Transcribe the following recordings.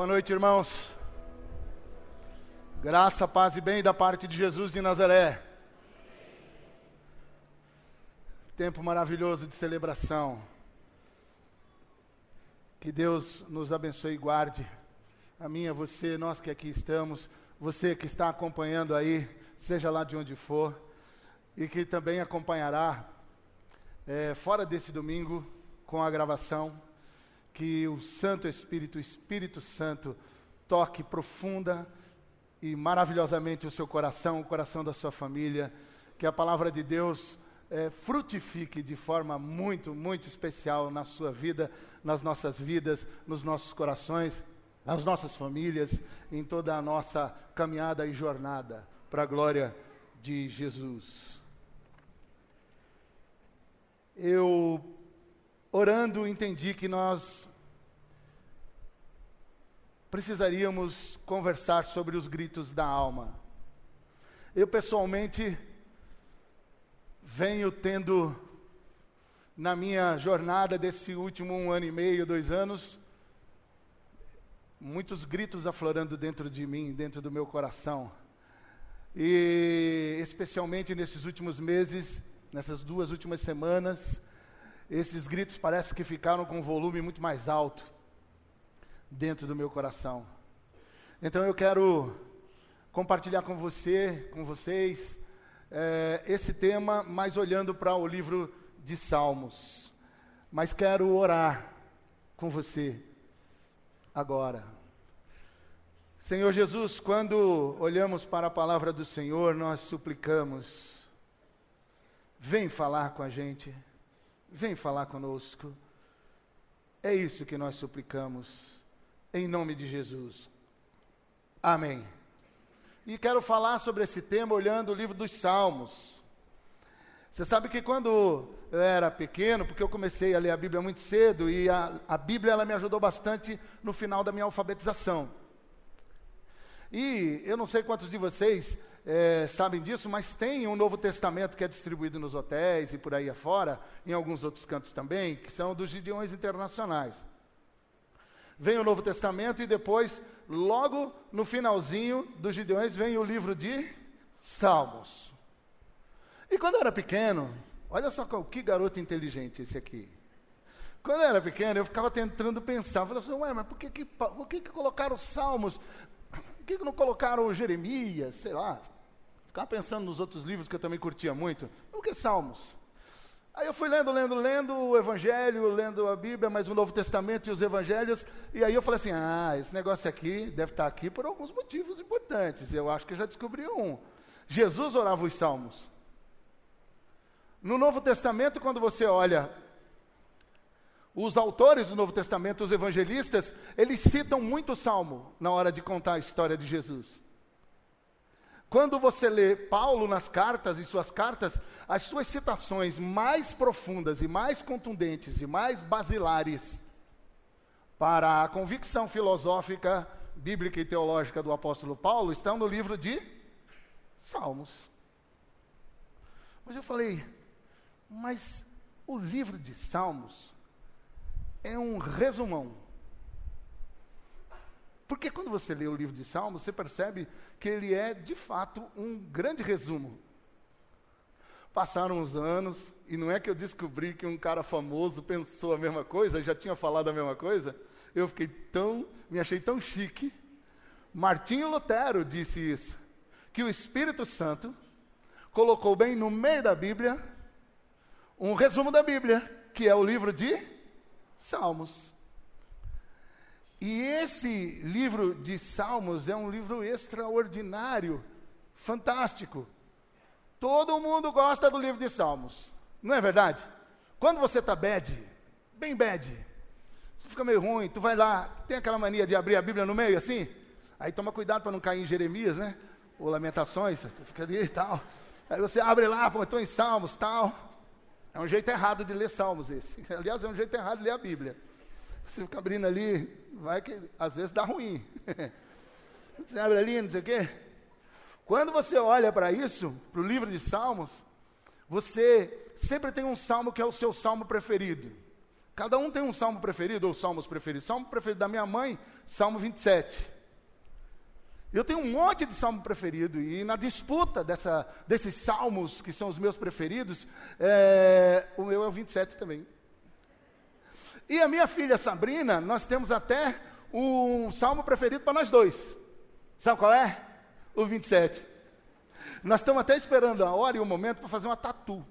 Boa noite, irmãos. Graça, paz e bem da parte de Jesus de Nazaré. Tempo maravilhoso de celebração. Que Deus nos abençoe e guarde. A minha, você, nós que aqui estamos, você que está acompanhando aí, seja lá de onde for, e que também acompanhará é, fora desse domingo com a gravação que o Santo Espírito, o Espírito Santo, toque profunda e maravilhosamente o seu coração, o coração da sua família, que a palavra de Deus é, frutifique de forma muito, muito especial na sua vida, nas nossas vidas, nos nossos corações, nas nossas famílias, em toda a nossa caminhada e jornada, para a glória de Jesus. Eu orando, entendi que nós precisaríamos conversar sobre os gritos da alma. Eu, pessoalmente, venho tendo, na minha jornada desse último um ano e meio, dois anos, muitos gritos aflorando dentro de mim, dentro do meu coração. E, especialmente nesses últimos meses, nessas duas últimas semanas, esses gritos parecem que ficaram com um volume muito mais alto dentro do meu coração. Então eu quero compartilhar com você, com vocês, é, esse tema, mas olhando para o livro de Salmos. Mas quero orar com você agora. Senhor Jesus, quando olhamos para a palavra do Senhor, nós suplicamos, vem falar com a gente. Vem falar conosco. É isso que nós suplicamos, em nome de Jesus. Amém. E quero falar sobre esse tema olhando o livro dos Salmos. Você sabe que quando eu era pequeno, porque eu comecei a ler a Bíblia muito cedo, e a, a Bíblia ela me ajudou bastante no final da minha alfabetização. E eu não sei quantos de vocês é, sabem disso, mas tem um Novo Testamento que é distribuído nos hotéis e por aí afora, em alguns outros cantos também, que são dos Gideões Internacionais. Vem o Novo Testamento e depois, logo no finalzinho dos Gideões, vem o livro de Salmos. E quando eu era pequeno, olha só que garoto inteligente esse aqui. Quando eu era pequeno, eu ficava tentando pensar, falava assim, ué, mas por que, que, por que, que colocaram Salmos por que não colocaram Jeremias, sei lá? Ficava pensando nos outros livros que eu também curtia muito. Por que Salmos? Aí eu fui lendo, lendo, lendo o Evangelho, lendo a Bíblia, mas o Novo Testamento e os Evangelhos, e aí eu falei assim: ah, esse negócio aqui deve estar aqui por alguns motivos importantes. Eu acho que eu já descobri um. Jesus orava os Salmos. No Novo Testamento, quando você olha os autores do Novo Testamento, os evangelistas, eles citam muito o Salmo na hora de contar a história de Jesus. Quando você lê Paulo nas cartas, em suas cartas, as suas citações mais profundas e mais contundentes e mais basilares para a convicção filosófica, bíblica e teológica do apóstolo Paulo estão no livro de Salmos. Mas eu falei, mas o livro de Salmos é um resumão. Porque quando você lê o livro de Salmos, você percebe que ele é, de fato, um grande resumo. Passaram os anos, e não é que eu descobri que um cara famoso pensou a mesma coisa, já tinha falado a mesma coisa. Eu fiquei tão, me achei tão chique. Martinho Lutero disse isso, que o Espírito Santo colocou bem no meio da Bíblia um resumo da Bíblia, que é o livro de Salmos. E esse livro de Salmos é um livro extraordinário, fantástico. Todo mundo gosta do livro de Salmos, não é verdade? Quando você está bad, bem bad, você fica meio ruim, tu vai lá, tem aquela mania de abrir a Bíblia no meio assim, aí toma cuidado para não cair em Jeremias, né? Ou Lamentações, você fica ali e tal. Aí você abre lá, pô, estou em Salmos, tal. É um jeito errado de ler Salmos esse. Aliás, é um jeito errado de ler a Bíblia. Você fica abrindo ali, vai que às vezes dá ruim. Você abre ali, não sei o quê. Quando você olha para isso, para o livro de Salmos, você sempre tem um salmo que é o seu salmo preferido. Cada um tem um salmo preferido ou salmos preferidos. Salmo preferido da minha mãe Salmo 27. Eu tenho um monte de salmo preferido, e na disputa dessa, desses salmos, que são os meus preferidos, é, o meu é o 27 também. E a minha filha Sabrina, nós temos até um salmo preferido para nós dois. Sabe qual é? O 27. Nós estamos até esperando a hora e o momento para fazer uma tatu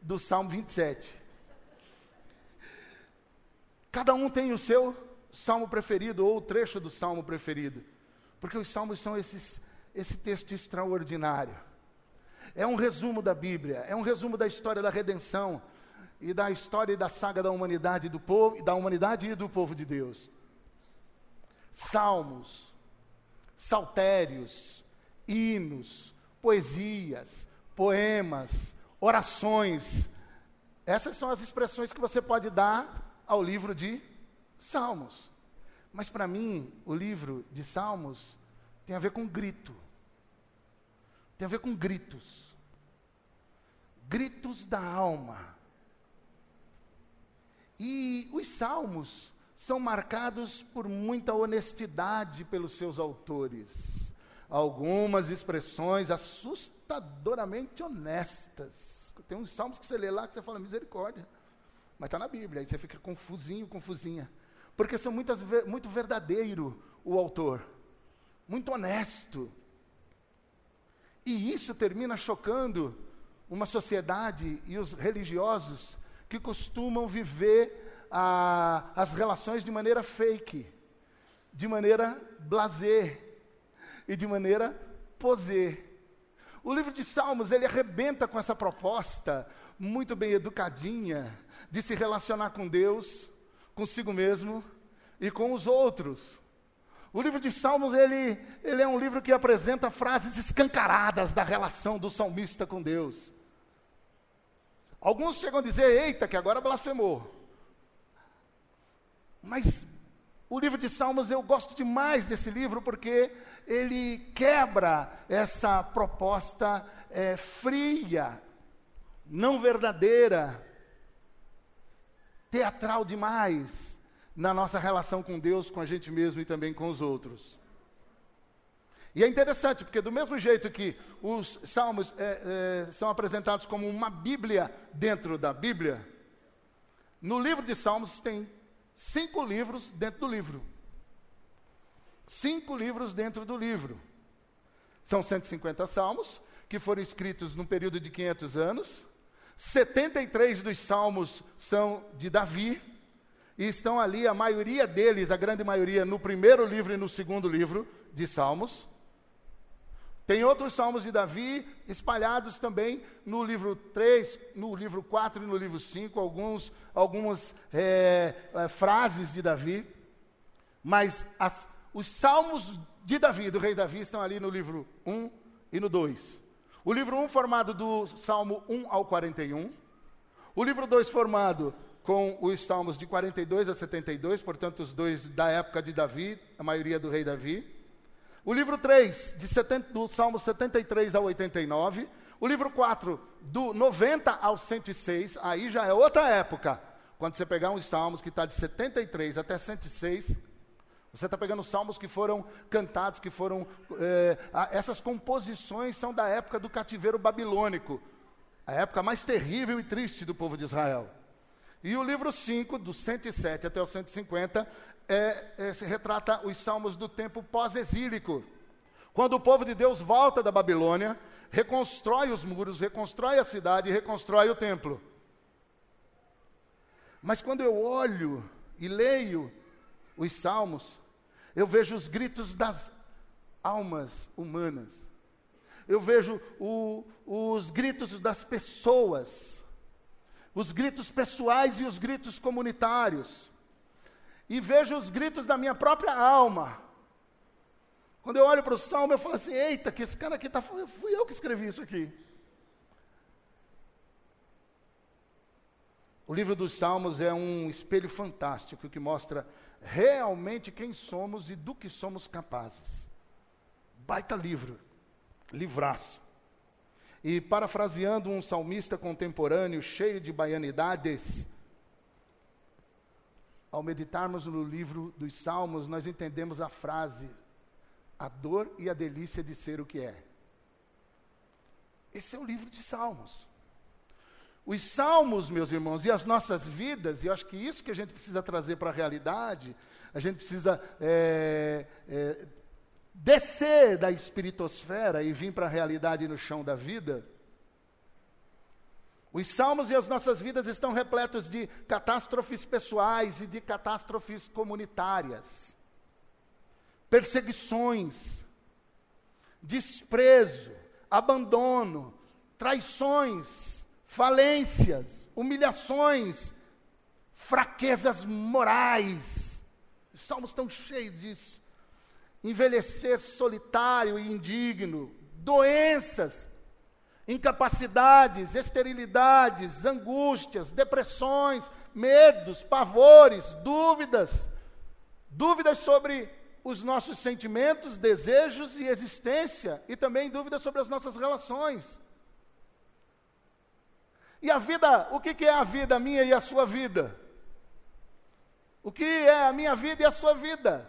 do salmo 27. Cada um tem o seu salmo preferido ou o trecho do salmo preferido. Porque os salmos são esses, esse texto extraordinário. É um resumo da Bíblia, é um resumo da história da redenção e da história e da saga da humanidade do povo, da humanidade e do povo de Deus. Salmos, saltérios, hinos, poesias, poemas, orações. Essas são as expressões que você pode dar ao livro de Salmos. Mas para mim, o livro de Salmos tem a ver com grito. Tem a ver com gritos. Gritos da alma. E os salmos são marcados por muita honestidade pelos seus autores. Algumas expressões assustadoramente honestas. Tem uns salmos que você lê lá que você fala misericórdia. Mas está na Bíblia, aí você fica confusinho, confusinha. Porque são muitas, muito verdadeiro o autor, muito honesto. E isso termina chocando uma sociedade e os religiosos que costumam viver a, as relações de maneira fake, de maneira blazer e de maneira posê. O livro de Salmos, ele arrebenta com essa proposta muito bem educadinha de se relacionar com Deus, consigo mesmo e com os outros. O livro de Salmos, ele, ele é um livro que apresenta frases escancaradas da relação do salmista com Deus. Alguns chegam a dizer, eita, que agora blasfemou. Mas o livro de Salmos, eu gosto demais desse livro, porque ele quebra essa proposta é, fria, não verdadeira, teatral demais na nossa relação com Deus, com a gente mesmo e também com os outros. E é interessante, porque do mesmo jeito que os salmos é, é, são apresentados como uma Bíblia dentro da Bíblia, no livro de Salmos tem cinco livros dentro do livro. Cinco livros dentro do livro. São 150 salmos, que foram escritos num período de 500 anos. 73 dos salmos são de Davi, e estão ali, a maioria deles, a grande maioria, no primeiro livro e no segundo livro de Salmos. Tem outros salmos de Davi espalhados também no livro 3, no livro 4 e no livro 5, alguns, algumas é, é, frases de Davi. Mas as, os salmos de Davi, do rei Davi, estão ali no livro 1 e no 2. O livro 1 formado do Salmo 1 ao 41. O livro 2 formado com os salmos de 42 a 72, portanto, os dois da época de Davi, a maioria do rei Davi. O livro 3, de 70, do Salmo 73 ao 89. O livro 4, do 90 ao 106, aí já é outra época. Quando você pegar uns salmos que está de 73 até 106, você está pegando salmos que foram cantados, que foram. É, essas composições são da época do cativeiro babilônico, a época mais terrível e triste do povo de Israel. E o livro 5, do 107 até o 150, é, é, retrata os salmos do tempo pós-exílico. Quando o povo de Deus volta da Babilônia, reconstrói os muros, reconstrói a cidade, reconstrói o templo. Mas quando eu olho e leio os salmos, eu vejo os gritos das almas humanas. Eu vejo o, os gritos das pessoas os gritos pessoais e os gritos comunitários. E vejo os gritos da minha própria alma. Quando eu olho para o salmo, eu falo assim: eita, que esse cara aqui tá, fui eu que escrevi isso aqui. O livro dos Salmos é um espelho fantástico que mostra realmente quem somos e do que somos capazes. Baita livro, livraço. E parafraseando um salmista contemporâneo cheio de baianidades, ao meditarmos no livro dos Salmos, nós entendemos a frase: a dor e a delícia de ser o que é. Esse é o livro de Salmos. Os salmos, meus irmãos, e as nossas vidas, e eu acho que isso que a gente precisa trazer para a realidade, a gente precisa é, é, descer da espiritosfera e vir para a realidade no chão da vida. Os salmos e as nossas vidas estão repletos de catástrofes pessoais e de catástrofes comunitárias, perseguições, desprezo, abandono, traições, falências, humilhações, fraquezas morais. Os salmos estão cheios disso. Envelhecer solitário e indigno, doenças, incapacidades, esterilidades, angústias, depressões, medos, pavores, dúvidas, dúvidas sobre os nossos sentimentos, desejos e existência, e também dúvidas sobre as nossas relações. E a vida, o que, que é a vida minha e a sua vida? O que é a minha vida e a sua vida?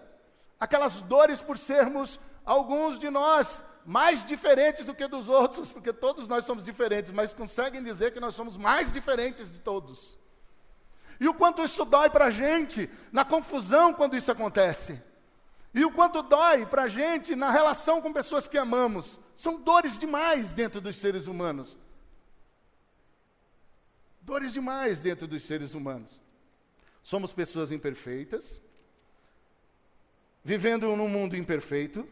Aquelas dores por sermos alguns de nós mais diferentes do que dos outros, porque todos nós somos diferentes, mas conseguem dizer que nós somos mais diferentes de todos. E o quanto isso dói para a gente na confusão quando isso acontece. E o quanto dói para a gente na relação com pessoas que amamos. São dores demais dentro dos seres humanos. Dores demais dentro dos seres humanos. Somos pessoas imperfeitas, vivendo num mundo imperfeito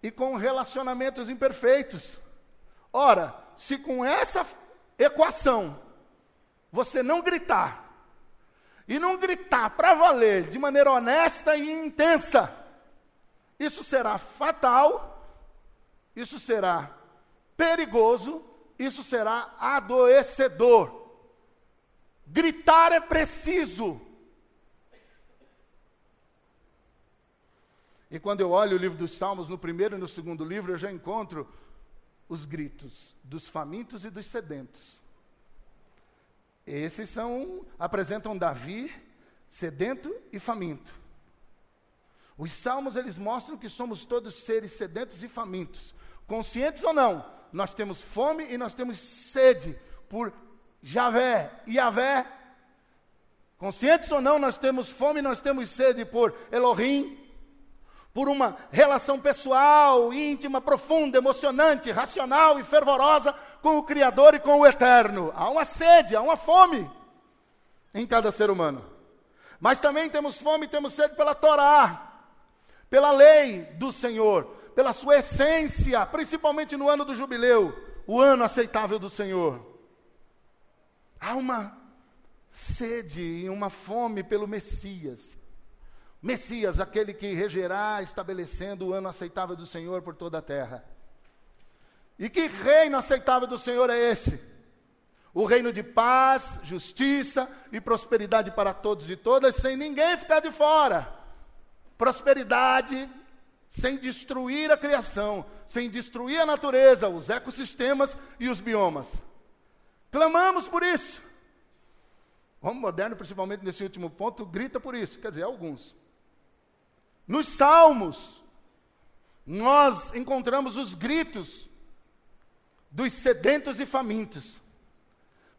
e com relacionamentos imperfeitos. Ora, se com essa equação você não gritar, e não gritar para valer de maneira honesta e intensa, isso será fatal, isso será perigoso, isso será adoecedor. Gritar é preciso. E quando eu olho o livro dos Salmos, no primeiro e no segundo livro, eu já encontro os gritos dos famintos e dos sedentos. Esses são apresentam Davi sedento e faminto. Os salmos eles mostram que somos todos seres sedentos e famintos. Conscientes ou não, nós temos fome e nós temos sede por Javé Javé. Conscientes ou não, nós temos fome nós temos sede por Elohim, por uma relação pessoal, íntima, profunda, emocionante, racional e fervorosa com o Criador e com o Eterno. Há uma sede, há uma fome em cada ser humano. Mas também temos fome e temos sede pela Torá, pela lei do Senhor, pela sua essência, principalmente no ano do jubileu, o ano aceitável do Senhor. Há uma sede e uma fome pelo Messias, Messias, aquele que regerá, estabelecendo o ano aceitável do Senhor por toda a terra. E que reino aceitável do Senhor é esse? O reino de paz, justiça e prosperidade para todos e todas, sem ninguém ficar de fora. Prosperidade sem destruir a criação, sem destruir a natureza, os ecossistemas e os biomas. Clamamos por isso. O homem moderno, principalmente nesse último ponto, grita por isso. Quer dizer, alguns. Nos Salmos, nós encontramos os gritos dos sedentos e famintos,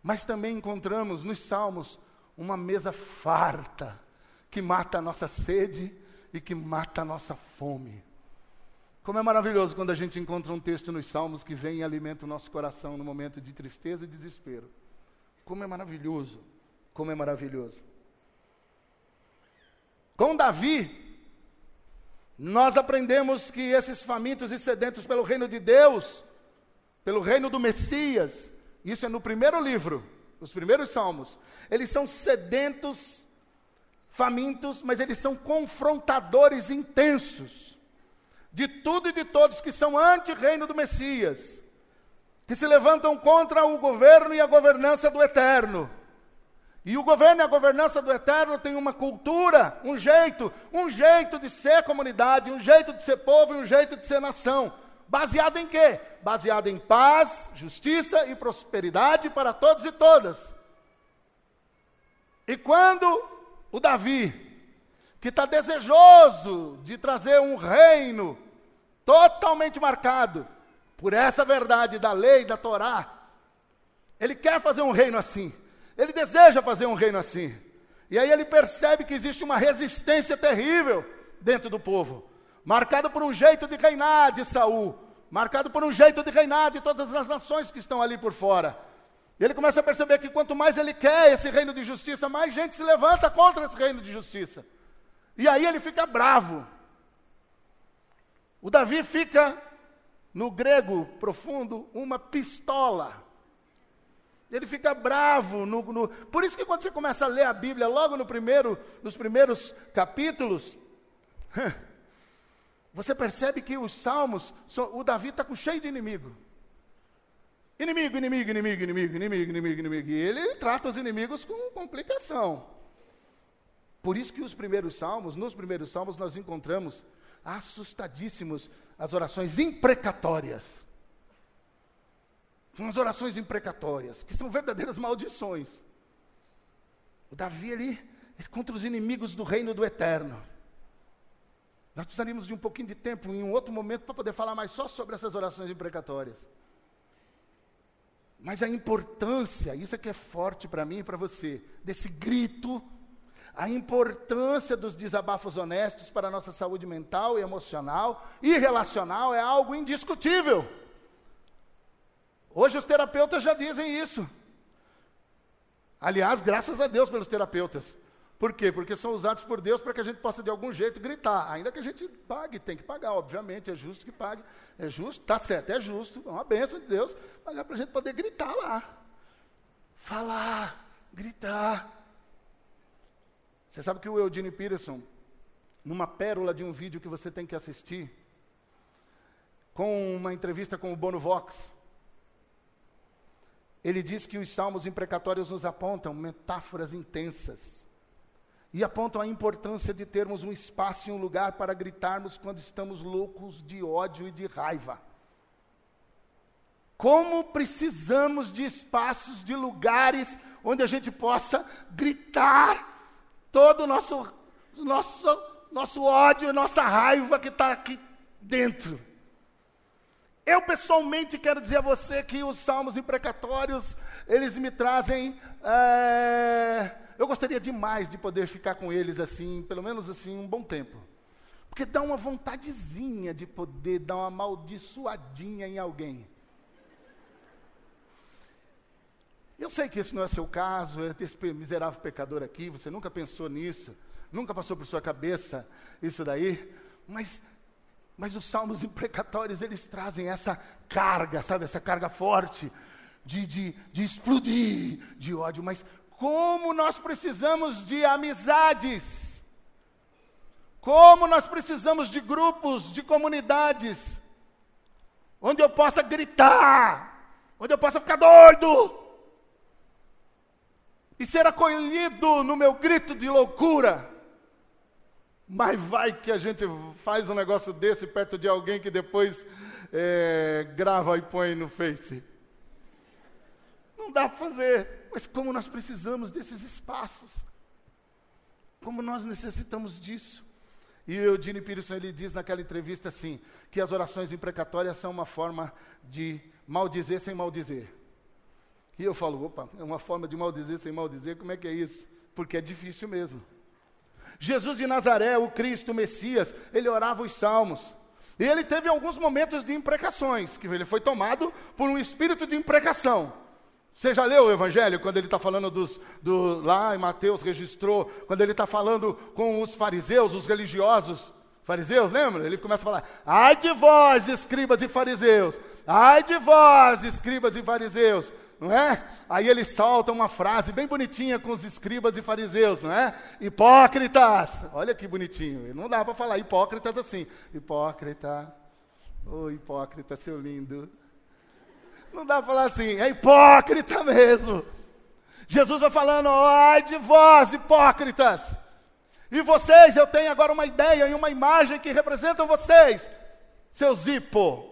mas também encontramos nos Salmos uma mesa farta que mata a nossa sede e que mata a nossa fome. Como é maravilhoso quando a gente encontra um texto nos Salmos que vem e alimenta o nosso coração no momento de tristeza e desespero. Como é maravilhoso, como é maravilhoso. Com Davi, nós aprendemos que esses famintos e sedentos pelo reino de Deus, pelo reino do Messias, isso é no primeiro livro, os primeiros salmos, eles são sedentos, famintos, mas eles são confrontadores intensos de tudo e de todos que são anti-reino do Messias, que se levantam contra o governo e a governança do eterno e o governo e a governança do eterno tem uma cultura, um jeito, um jeito de ser comunidade, um jeito de ser povo e um jeito de ser nação. Baseado em quê? Baseado em paz, justiça e prosperidade para todos e todas. E quando o Davi, que está desejoso de trazer um reino totalmente marcado por essa verdade da lei, da Torá. Ele quer fazer um reino assim. Ele deseja fazer um reino assim. E aí ele percebe que existe uma resistência terrível dentro do povo, marcado por um jeito de reinar de Saul, marcado por um jeito de reinar de todas as nações que estão ali por fora. E ele começa a perceber que quanto mais ele quer esse reino de justiça, mais gente se levanta contra esse reino de justiça. E aí ele fica bravo. O Davi fica, no grego profundo, uma pistola. Ele fica bravo. No, no... Por isso que quando você começa a ler a Bíblia, logo no primeiro, nos primeiros capítulos, você percebe que os salmos, o Davi está cheio de inimigo. Inimigo, inimigo, inimigo, inimigo, inimigo, inimigo, inimigo. E ele trata os inimigos com complicação. Por isso que os primeiros salmos, nos primeiros salmos, nós encontramos assustadíssimos as orações imprecatórias. As orações imprecatórias, que são verdadeiras maldições. O Davi ali, contra os inimigos do reino do eterno. Nós precisaríamos de um pouquinho de tempo em um outro momento para poder falar mais só sobre essas orações imprecatórias. Mas a importância, isso é que é forte para mim e para você, desse grito, a importância dos desabafos honestos para a nossa saúde mental e emocional e relacional é algo indiscutível. Hoje os terapeutas já dizem isso. Aliás, graças a Deus pelos terapeutas. Por quê? Porque são usados por Deus para que a gente possa de algum jeito gritar. Ainda que a gente pague, tem que pagar, obviamente, é justo que pague. É justo, está certo, é justo, é uma bênção de Deus, pagar para a gente poder gritar lá. Falar, gritar. Você sabe que o Eugene Peterson, numa pérola de um vídeo que você tem que assistir, com uma entrevista com o Bono Vox, ele diz que os salmos imprecatórios nos apontam metáforas intensas e apontam a importância de termos um espaço e um lugar para gritarmos quando estamos loucos de ódio e de raiva. Como precisamos de espaços, de lugares onde a gente possa gritar todo o nosso, nosso, nosso ódio, nossa raiva que está aqui dentro. Eu pessoalmente quero dizer a você que os salmos imprecatórios, eles me trazem é, eu gostaria demais de poder ficar com eles assim, pelo menos assim, um bom tempo. Porque dá uma vontadezinha de poder dar uma amaldiçoadinha em alguém. Eu sei que esse não é seu caso, é esse miserável pecador aqui, você nunca pensou nisso, nunca passou por sua cabeça isso daí, mas, mas os salmos imprecatórios, eles trazem essa carga, sabe, essa carga forte de, de, de explodir de ódio, mas como nós precisamos de amizades, como nós precisamos de grupos, de comunidades, onde eu possa gritar, onde eu possa ficar doido e ser acolhido no meu grito de loucura. Mas vai que a gente faz um negócio desse perto de alguém que depois é, grava e põe no Face. Não dá para fazer. Mas como nós precisamos desses espaços. Como nós necessitamos disso. E o Eugene Peterson ele diz naquela entrevista assim, que as orações imprecatórias são uma forma de maldizer sem maldizer. E eu falo, opa, é uma forma de maldizer sem maldizer, como é que é isso? Porque é difícil mesmo. Jesus de Nazaré, o Cristo, o Messias, ele orava os salmos. E ele teve alguns momentos de imprecações, que ele foi tomado por um espírito de imprecação. Você já leu o Evangelho quando ele está falando dos, do, lá em Mateus registrou, quando ele está falando com os fariseus, os religiosos, fariseus, lembra? Ele começa a falar: ai de vós, escribas e fariseus, ai de vós, escribas e fariseus, não é? Aí ele salta uma frase bem bonitinha com os escribas e fariseus, não é? Hipócritas, olha que bonitinho, não dá para falar hipócritas assim, hipócrita, ô oh, hipócrita, seu lindo. Não dá para falar assim, é hipócrita mesmo. Jesus vai falando, ai de vós, hipócritas. E vocês, eu tenho agora uma ideia e uma imagem que representam vocês, seus hipo.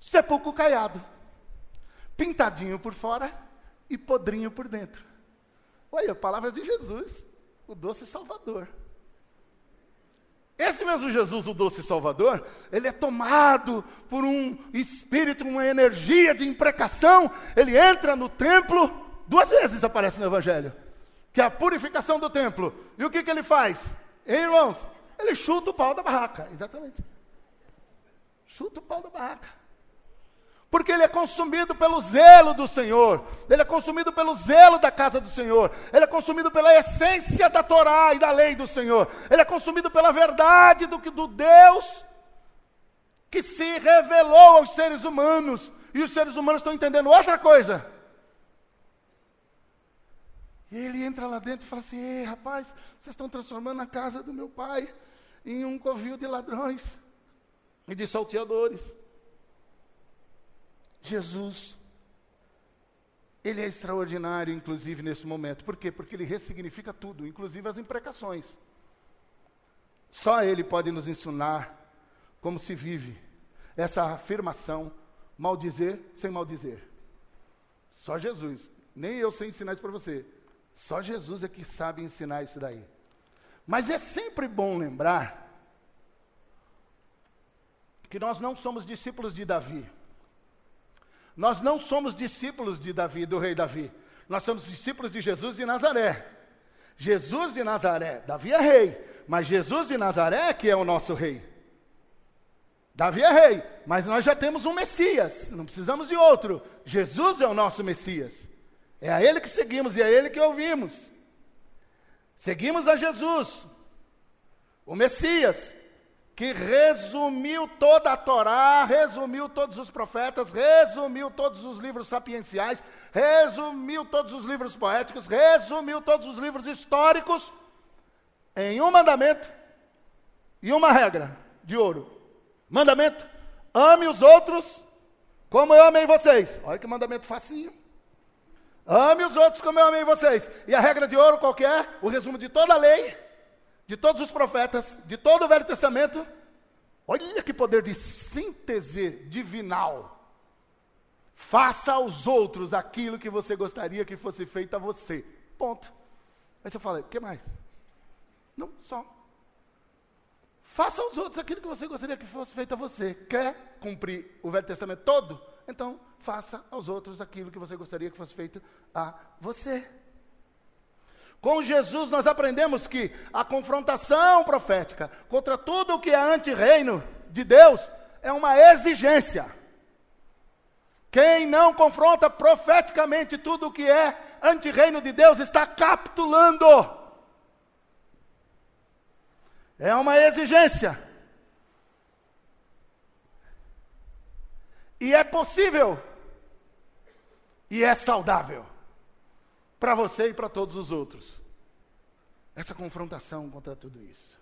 Sepulcro caiado, pintadinho por fora e podrinho por dentro. Olha, palavras de Jesus, o doce Salvador. Esse mesmo Jesus, o doce Salvador, ele é tomado por um espírito, uma energia de imprecação. Ele entra no templo, duas vezes aparece no Evangelho, que é a purificação do templo. E o que, que ele faz? Hein, irmãos? Ele chuta o pau da barraca, exatamente. Chuta o pau da barraca. Porque ele é consumido pelo zelo do Senhor, ele é consumido pelo zelo da casa do Senhor, ele é consumido pela essência da Torá e da lei do Senhor, ele é consumido pela verdade do, do Deus que se revelou aos seres humanos, e os seres humanos estão entendendo outra coisa. E ele entra lá dentro e fala assim: Ei, rapaz, vocês estão transformando a casa do meu pai em um covil de ladrões e de salteadores. Jesus, ele é extraordinário, inclusive, nesse momento. Por quê? Porque ele ressignifica tudo, inclusive as imprecações. Só ele pode nos ensinar como se vive essa afirmação, maldizer sem maldizer. Só Jesus. Nem eu sei ensinar isso para você. Só Jesus é que sabe ensinar isso daí. Mas é sempre bom lembrar que nós não somos discípulos de Davi. Nós não somos discípulos de Davi, do rei Davi. Nós somos discípulos de Jesus de Nazaré. Jesus de Nazaré, Davi é rei, mas Jesus de Nazaré que é o nosso rei. Davi é rei, mas nós já temos um Messias, não precisamos de outro. Jesus é o nosso Messias. É a Ele que seguimos e é a Ele que ouvimos. Seguimos a Jesus, o Messias, que resumiu toda a Torá, resumiu todos os profetas, resumiu todos os livros sapienciais, resumiu todos os livros poéticos, resumiu todos os livros históricos em um mandamento e uma regra de ouro. Mandamento: ame os outros como eu amei vocês. Olha que mandamento facinho. Ame os outros como eu amei vocês. E a regra de ouro qual é? O resumo de toda a lei de todos os profetas, de todo o Velho Testamento. Olha que poder de síntese divinal. Faça aos outros aquilo que você gostaria que fosse feito a você. Ponto. Aí você fala, o que mais? Não, só. Faça aos outros aquilo que você gostaria que fosse feito a você. Quer cumprir o Velho Testamento todo? Então, faça aos outros aquilo que você gostaria que fosse feito a você. Com Jesus nós aprendemos que a confrontação profética contra tudo o que é anti-reino de Deus é uma exigência. Quem não confronta profeticamente tudo o que é anti-reino de Deus está capitulando. É uma exigência. E é possível. E é saudável para você e para todos os outros. Essa confrontação contra tudo isso.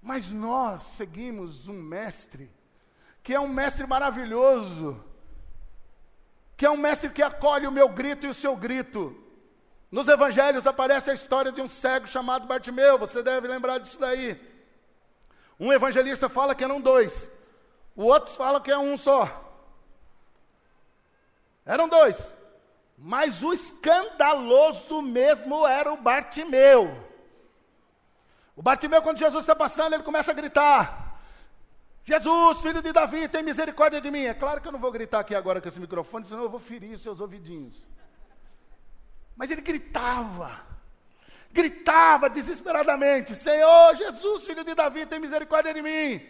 Mas nós seguimos um mestre, que é um mestre maravilhoso, que é um mestre que acolhe o meu grito e o seu grito. Nos evangelhos aparece a história de um cego chamado Bartimeu, você deve lembrar disso daí. Um evangelista fala que eram dois, o outro fala que é um só. Eram dois. Mas o escandaloso mesmo era o Bartimeu. O Bartimeu, quando Jesus está passando, ele começa a gritar: Jesus, filho de Davi, tem misericórdia de mim. É claro que eu não vou gritar aqui agora com esse microfone, senão eu vou ferir os seus ouvidinhos. Mas ele gritava, gritava desesperadamente: Senhor, Jesus, filho de Davi, tem misericórdia de mim.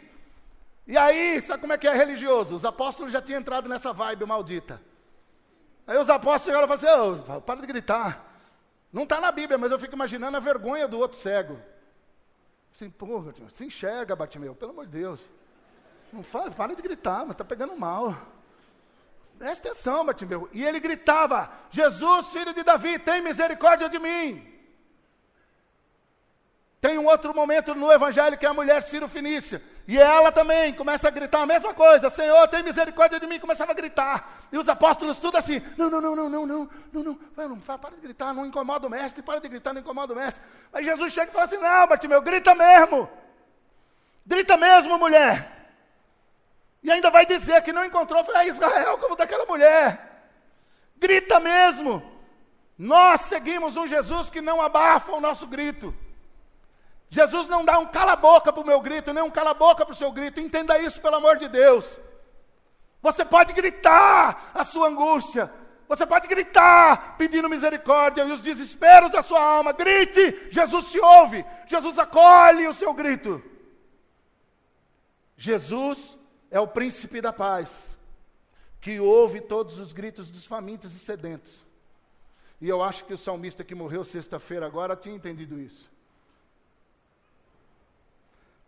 E aí, sabe como é que é religioso? Os apóstolos já tinham entrado nessa vibe maldita. Aí os apóstolos chegaram e falaram assim, oh, para de gritar. Não está na Bíblia, mas eu fico imaginando a vergonha do outro cego. Assim, porra, se enxerga, Batimeu, pelo amor de Deus. Não faz, para de gritar, mas está pegando mal. Presta atenção, Batimeu. E ele gritava: Jesus, filho de Davi, tem misericórdia de mim. Tem um outro momento no Evangelho que é a mulher Ciro Finícia. E ela também começa a gritar a mesma coisa: Senhor, tem misericórdia de mim. Começava a gritar. E os apóstolos tudo assim: Não, não, não, não, não, não, não, não, não, não para de gritar, não incomoda o mestre, para de gritar, não incomoda o mestre. Aí Jesus chega e fala assim: Não, Bartimeu, grita mesmo. Grita mesmo, mulher. E ainda vai dizer que não encontrou foi a Israel como daquela mulher. Grita mesmo. Nós seguimos um Jesus que não abafa o nosso grito. Jesus não dá um cala-boca para o meu grito, nem um cala-boca para o seu grito. Entenda isso, pelo amor de Deus. Você pode gritar a sua angústia, você pode gritar pedindo misericórdia e os desesperos da sua alma. Grite, Jesus te ouve, Jesus acolhe o seu grito. Jesus é o príncipe da paz, que ouve todos os gritos dos famintos e sedentos. E eu acho que o salmista que morreu sexta-feira agora tinha entendido isso.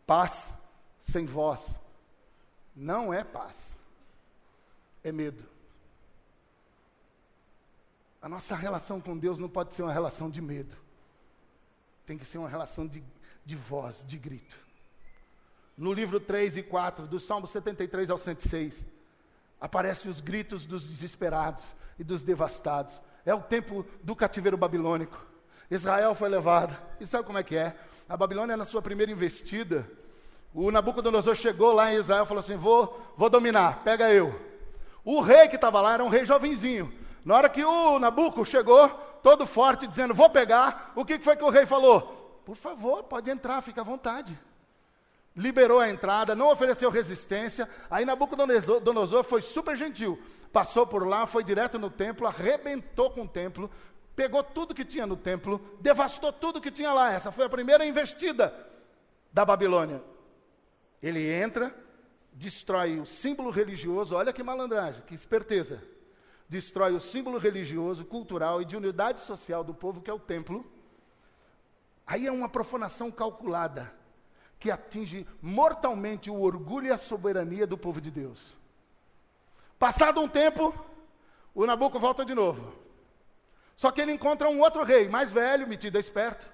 Paz sem voz não é paz, é medo. A nossa relação com Deus não pode ser uma relação de medo, tem que ser uma relação de, de voz, de grito. No livro 3 e 4, do Salmo 73 ao 106, aparecem os gritos dos desesperados e dos devastados. É o tempo do cativeiro babilônico. Israel foi levado. E sabe como é que é? A Babilônia, na sua primeira investida, o Nabucodonosor chegou lá em Israel e falou assim: vou, vou dominar, pega eu. O rei que estava lá era um rei jovenzinho. Na hora que o Nabuco chegou, todo forte, dizendo: Vou pegar, o que foi que o rei falou? Por favor, pode entrar, fica à vontade. Liberou a entrada, não ofereceu resistência. Aí Nabucodonosor foi super gentil. Passou por lá, foi direto no templo, arrebentou com o templo, pegou tudo que tinha no templo, devastou tudo que tinha lá. Essa foi a primeira investida da Babilônia. Ele entra, destrói o símbolo religioso, olha que malandragem, que esperteza. Destrói o símbolo religioso, cultural e de unidade social do povo, que é o templo. Aí é uma profanação calculada, que atinge mortalmente o orgulho e a soberania do povo de Deus. Passado um tempo, o Nabucco volta de novo. Só que ele encontra um outro rei, mais velho, metido esperto,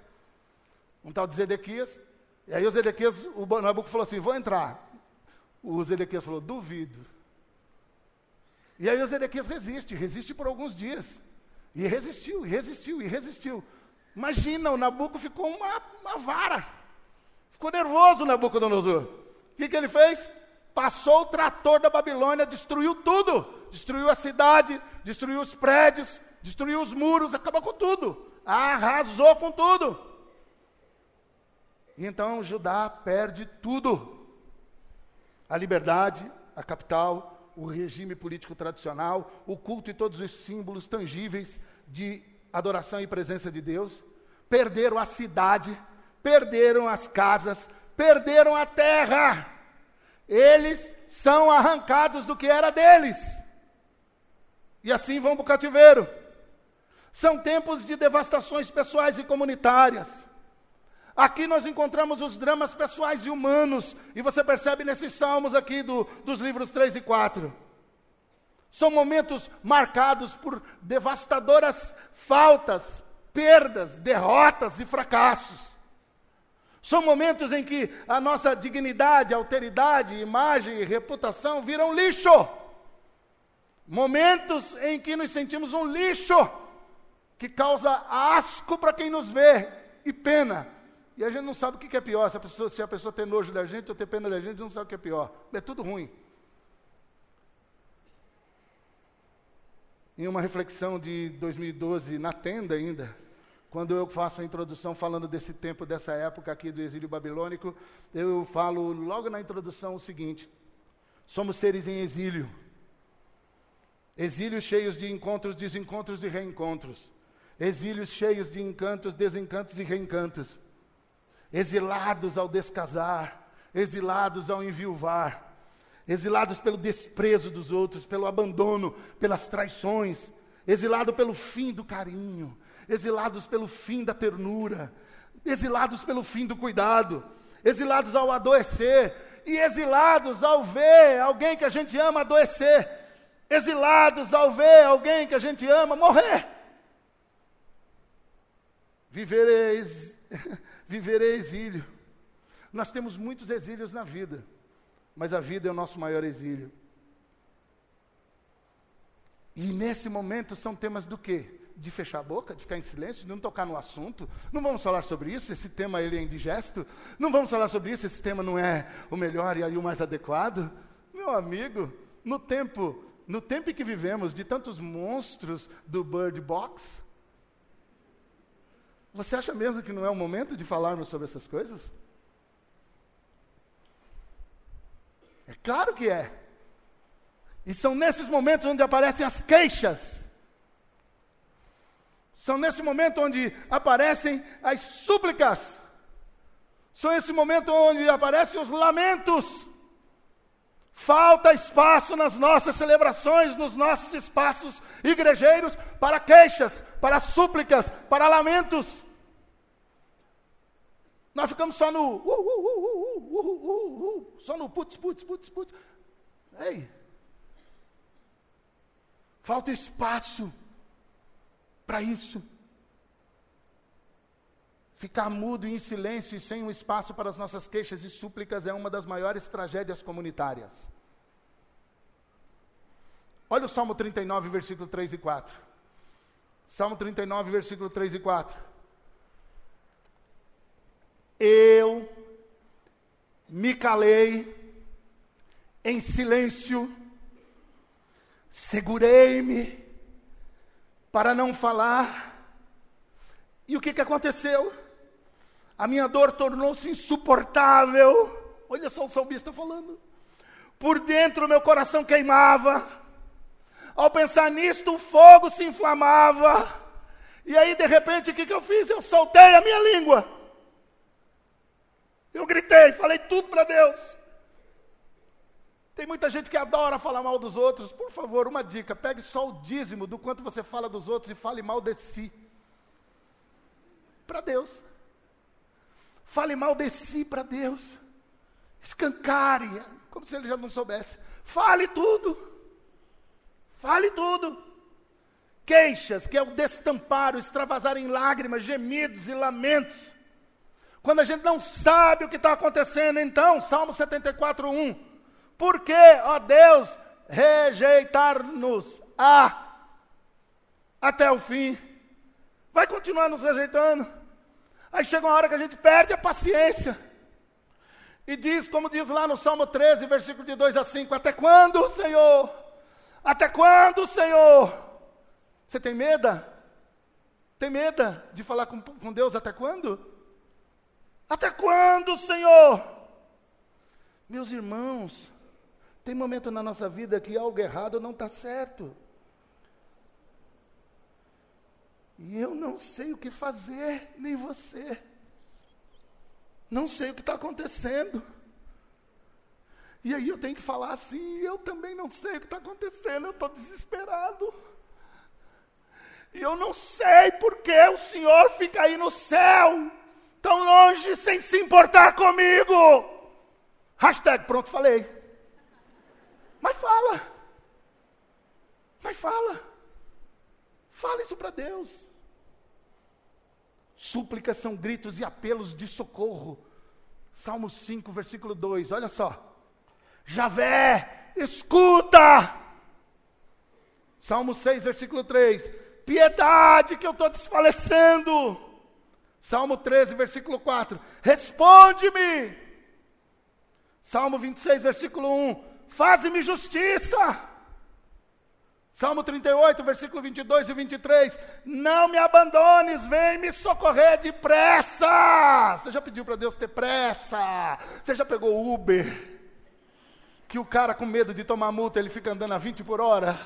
um tal de Zedequias, e aí o Zedequias, o Nabuco falou assim: vou entrar. O Zedequias falou: duvido. E aí o Zedequias resiste, resiste por alguns dias. E resistiu, e resistiu, e resistiu. Imagina, o Nabuco ficou uma, uma vara. Ficou nervoso o Nabucodonosor. O que, que ele fez? Passou o trator da Babilônia, destruiu tudo. Destruiu a cidade, destruiu os prédios, destruiu os muros, acabou com tudo. Arrasou com tudo. E então Judá perde tudo: a liberdade, a capital, o regime político tradicional, o culto e todos os símbolos tangíveis de adoração e presença de Deus. Perderam a cidade, perderam as casas, perderam a terra. Eles são arrancados do que era deles. E assim vão para o cativeiro. São tempos de devastações pessoais e comunitárias. Aqui nós encontramos os dramas pessoais e humanos, e você percebe nesses salmos aqui do, dos livros 3 e 4. São momentos marcados por devastadoras faltas, perdas, derrotas e fracassos. São momentos em que a nossa dignidade, alteridade, imagem e reputação viram lixo. Momentos em que nos sentimos um lixo, que causa asco para quem nos vê e pena e a gente não sabe o que é pior. Se a pessoa, se a pessoa tem nojo da gente ou ter pena da gente, não sabe o que é pior. É tudo ruim. Em uma reflexão de 2012, na tenda ainda, quando eu faço a introdução falando desse tempo, dessa época aqui do exílio babilônico, eu falo logo na introdução o seguinte: somos seres em exílio. Exílios cheios de encontros, desencontros e reencontros. Exílios cheios de encantos, desencantos e reencantos. Exilados ao descasar, exilados ao enviuvar, exilados pelo desprezo dos outros, pelo abandono, pelas traições, exilados pelo fim do carinho, exilados pelo fim da ternura, exilados pelo fim do cuidado, exilados ao adoecer. E exilados ao ver alguém que a gente ama adoecer, exilados ao ver alguém que a gente ama morrer. Vivereis viver é exílio. Nós temos muitos exílios na vida, mas a vida é o nosso maior exílio. E nesse momento são temas do quê? De fechar a boca, de ficar em silêncio, de não tocar no assunto. Não vamos falar sobre isso, esse tema ele é indigesto. Não vamos falar sobre isso, esse tema não é o melhor e aí o mais adequado. Meu amigo, no tempo, no tempo em que vivemos de tantos monstros do Bird Box, Você acha mesmo que não é o momento de falarmos sobre essas coisas? É claro que é. E são nesses momentos onde aparecem as queixas. São nesse momento onde aparecem as súplicas. São nesse momento onde aparecem os lamentos. Falta espaço nas nossas celebrações, nos nossos espaços igrejeiros, para queixas, para súplicas, para lamentos. Nós ficamos só no. Uh, uh, uh, só no putz, putz, putz, putz. Ei. Falta espaço para isso. Ficar mudo e em silêncio e sem um espaço para as nossas queixas e súplicas é uma das maiores tragédias comunitárias. Olha o Salmo 39, versículo 3 e 4. Salmo 39, versículo 3 e 4. Eu me calei em silêncio, segurei-me para não falar. E o que, que aconteceu? A minha dor tornou-se insuportável. Olha só o salmista falando. Por dentro meu coração queimava. Ao pensar nisto, o fogo se inflamava. E aí, de repente, o que, que eu fiz? Eu soltei a minha língua. Eu gritei, falei tudo para Deus. Tem muita gente que adora falar mal dos outros. Por favor, uma dica: pegue só o dízimo do quanto você fala dos outros e fale mal de si. Para Deus. Fale mal de si para Deus. Escancare, como se ele já não soubesse. Fale tudo. Fale tudo. Queixas, que é o destampar, o extravasar em lágrimas, gemidos e lamentos. Quando a gente não sabe o que está acontecendo, então, Salmo 74, 1. Por que, ó Deus, rejeitar-nos a até o fim? Vai continuar nos rejeitando. Aí chega uma hora que a gente perde a paciência. E diz, como diz lá no Salmo 13, versículo de 2 a 5: Até quando, Senhor? Até quando, Senhor? Você tem medo? Tem medo de falar com, com Deus até quando? Até quando, Senhor? Meus irmãos, tem momento na nossa vida que algo errado não está certo. E eu não sei o que fazer, nem você. Não sei o que está acontecendo. E aí eu tenho que falar assim, eu também não sei o que está acontecendo, eu estou desesperado. E eu não sei porque o Senhor fica aí no céu, tão longe, sem se importar comigo. Hashtag pronto, falei. Mas fala. Mas fala. Fala isso para Deus. Súplicas são gritos e apelos de socorro. Salmo 5, versículo 2, olha só. Javé, escuta! Salmo 6, versículo 3. Piedade que eu estou desfalecendo. Salmo 13, versículo 4. Responde-me. Salmo 26, versículo 1. Faze-me justiça. Salmo 38, versículo 22 e 23. Não me abandones, vem me socorrer depressa. Você já pediu para Deus ter pressa? Você já pegou Uber? Que o cara com medo de tomar multa, ele fica andando a 20 por hora?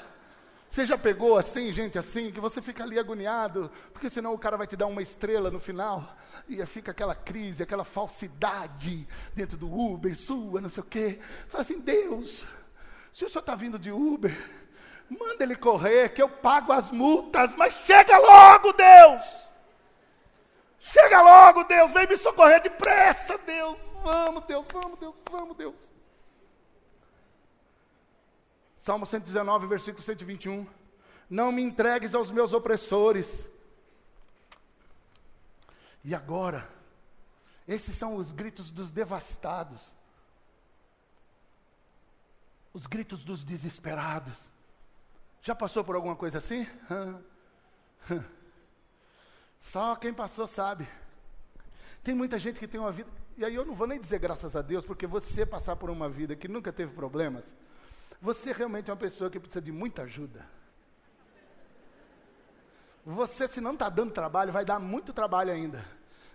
Você já pegou assim, gente assim, que você fica ali agoniado, porque senão o cara vai te dar uma estrela no final, e fica aquela crise, aquela falsidade dentro do Uber, sua, não sei o quê. Fala assim, Deus, se o senhor está vindo de Uber, manda ele correr, que eu pago as multas, mas chega logo, Deus! Chega logo, Deus, vem me socorrer depressa, Deus! Vamos, Deus, vamos, Deus, vamos, Deus. Salmo 119, versículo 121. Não me entregues aos meus opressores. E agora, esses são os gritos dos devastados, os gritos dos desesperados. Já passou por alguma coisa assim? Só quem passou sabe. Tem muita gente que tem uma vida, e aí eu não vou nem dizer graças a Deus, porque você passar por uma vida que nunca teve problemas, você realmente é uma pessoa que precisa de muita ajuda. Você, se não está dando trabalho, vai dar muito trabalho ainda.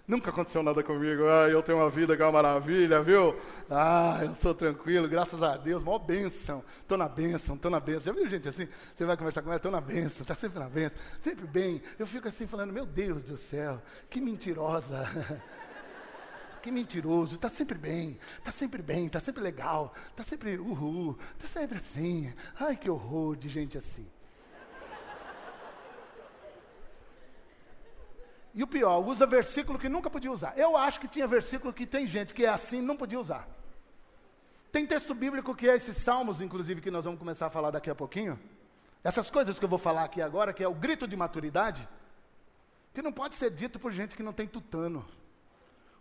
Nunca aconteceu nada comigo. Ah, eu tenho uma vida que é uma maravilha, viu? Ah, eu sou tranquilo, graças a Deus. Mó bênção. Estou na bênção, estou na bênção. Já viu gente assim? Você vai conversar com ela, estou na bênção, está sempre na bênção, sempre bem. Eu fico assim falando, meu Deus do céu, que mentirosa. que mentiroso, está sempre bem, está sempre bem, está sempre legal, está sempre uhul, está sempre assim. Ai, que horror de gente assim. E o pior, usa versículo que nunca podia usar. Eu acho que tinha versículo que tem gente que é assim não podia usar. Tem texto bíblico que é esses salmos, inclusive, que nós vamos começar a falar daqui a pouquinho. Essas coisas que eu vou falar aqui agora, que é o grito de maturidade, que não pode ser dito por gente que não tem tutano,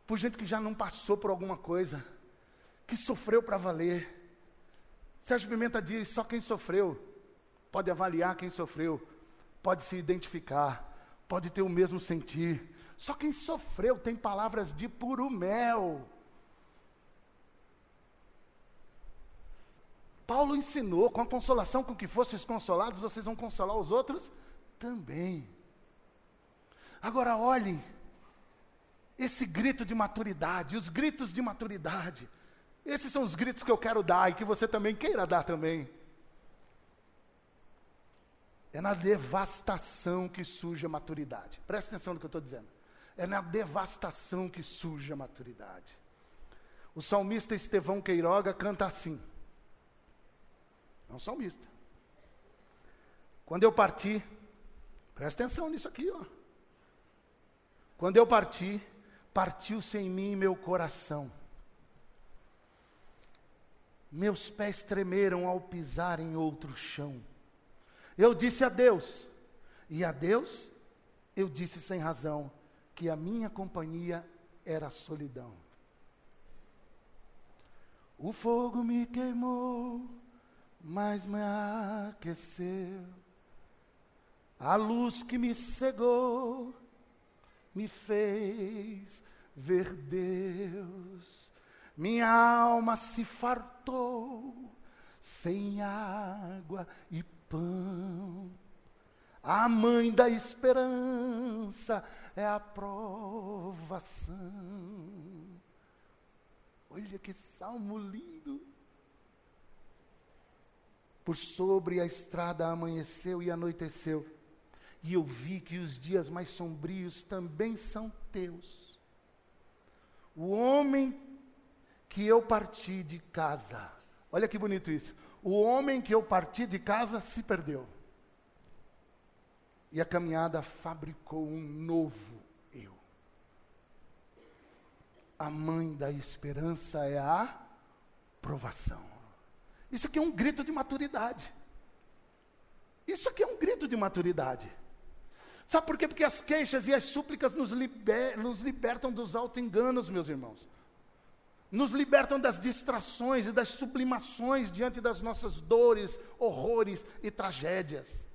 por gente que já não passou por alguma coisa, que sofreu para valer. Sérgio Pimenta diz: só quem sofreu pode avaliar quem sofreu, pode se identificar pode ter o mesmo sentir. Só quem sofreu tem palavras de puro mel. Paulo ensinou: com a consolação com que fostes consolados, vocês vão consolar os outros também. Agora olhem esse grito de maturidade, os gritos de maturidade. Esses são os gritos que eu quero dar e que você também queira dar também. É na devastação que surge a maturidade. Preste atenção no que eu estou dizendo. É na devastação que surge a maturidade. O salmista Estevão Queiroga canta assim. É um salmista. Quando eu parti, preste atenção nisso aqui, ó. Quando eu parti, partiu-se em mim meu coração. Meus pés tremeram ao pisar em outro chão. Eu disse a Deus, e a Deus eu disse sem razão, que a minha companhia era solidão. O fogo me queimou, mas me aqueceu. A luz que me cegou me fez ver Deus. Minha alma se fartou sem água e pão. A mãe da esperança é a provação. Olha que salmo lindo. Por sobre a estrada amanheceu e anoiteceu, e eu vi que os dias mais sombrios também são teus. O homem que eu parti de casa, olha que bonito isso o homem que eu parti de casa se perdeu. E a caminhada fabricou um novo eu. A mãe da esperança é a provação. Isso aqui é um grito de maturidade. Isso aqui é um grito de maturidade. Sabe por quê? Porque as queixas e as súplicas nos, liber, nos libertam dos auto-enganos, meus irmãos nos libertam das distrações e das sublimações diante das nossas dores, horrores e tragédias.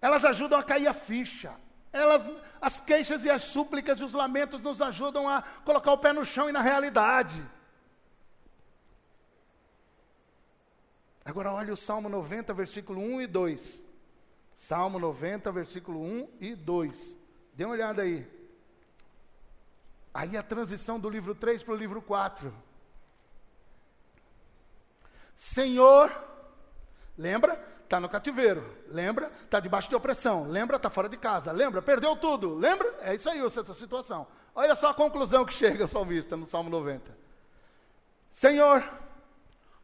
Elas ajudam a cair a ficha. Elas, as queixas e as súplicas e os lamentos nos ajudam a colocar o pé no chão e na realidade. Agora olhe o Salmo 90, versículo 1 e 2. Salmo 90, versículo 1 e 2. Dê uma olhada aí. Aí a transição do livro 3 para o livro 4. Senhor, lembra? Está no cativeiro, lembra? Está debaixo de opressão, lembra? Está fora de casa, lembra? Perdeu tudo, lembra? É isso aí, essa situação. Olha só a conclusão que chega o salmista no Salmo 90. Senhor,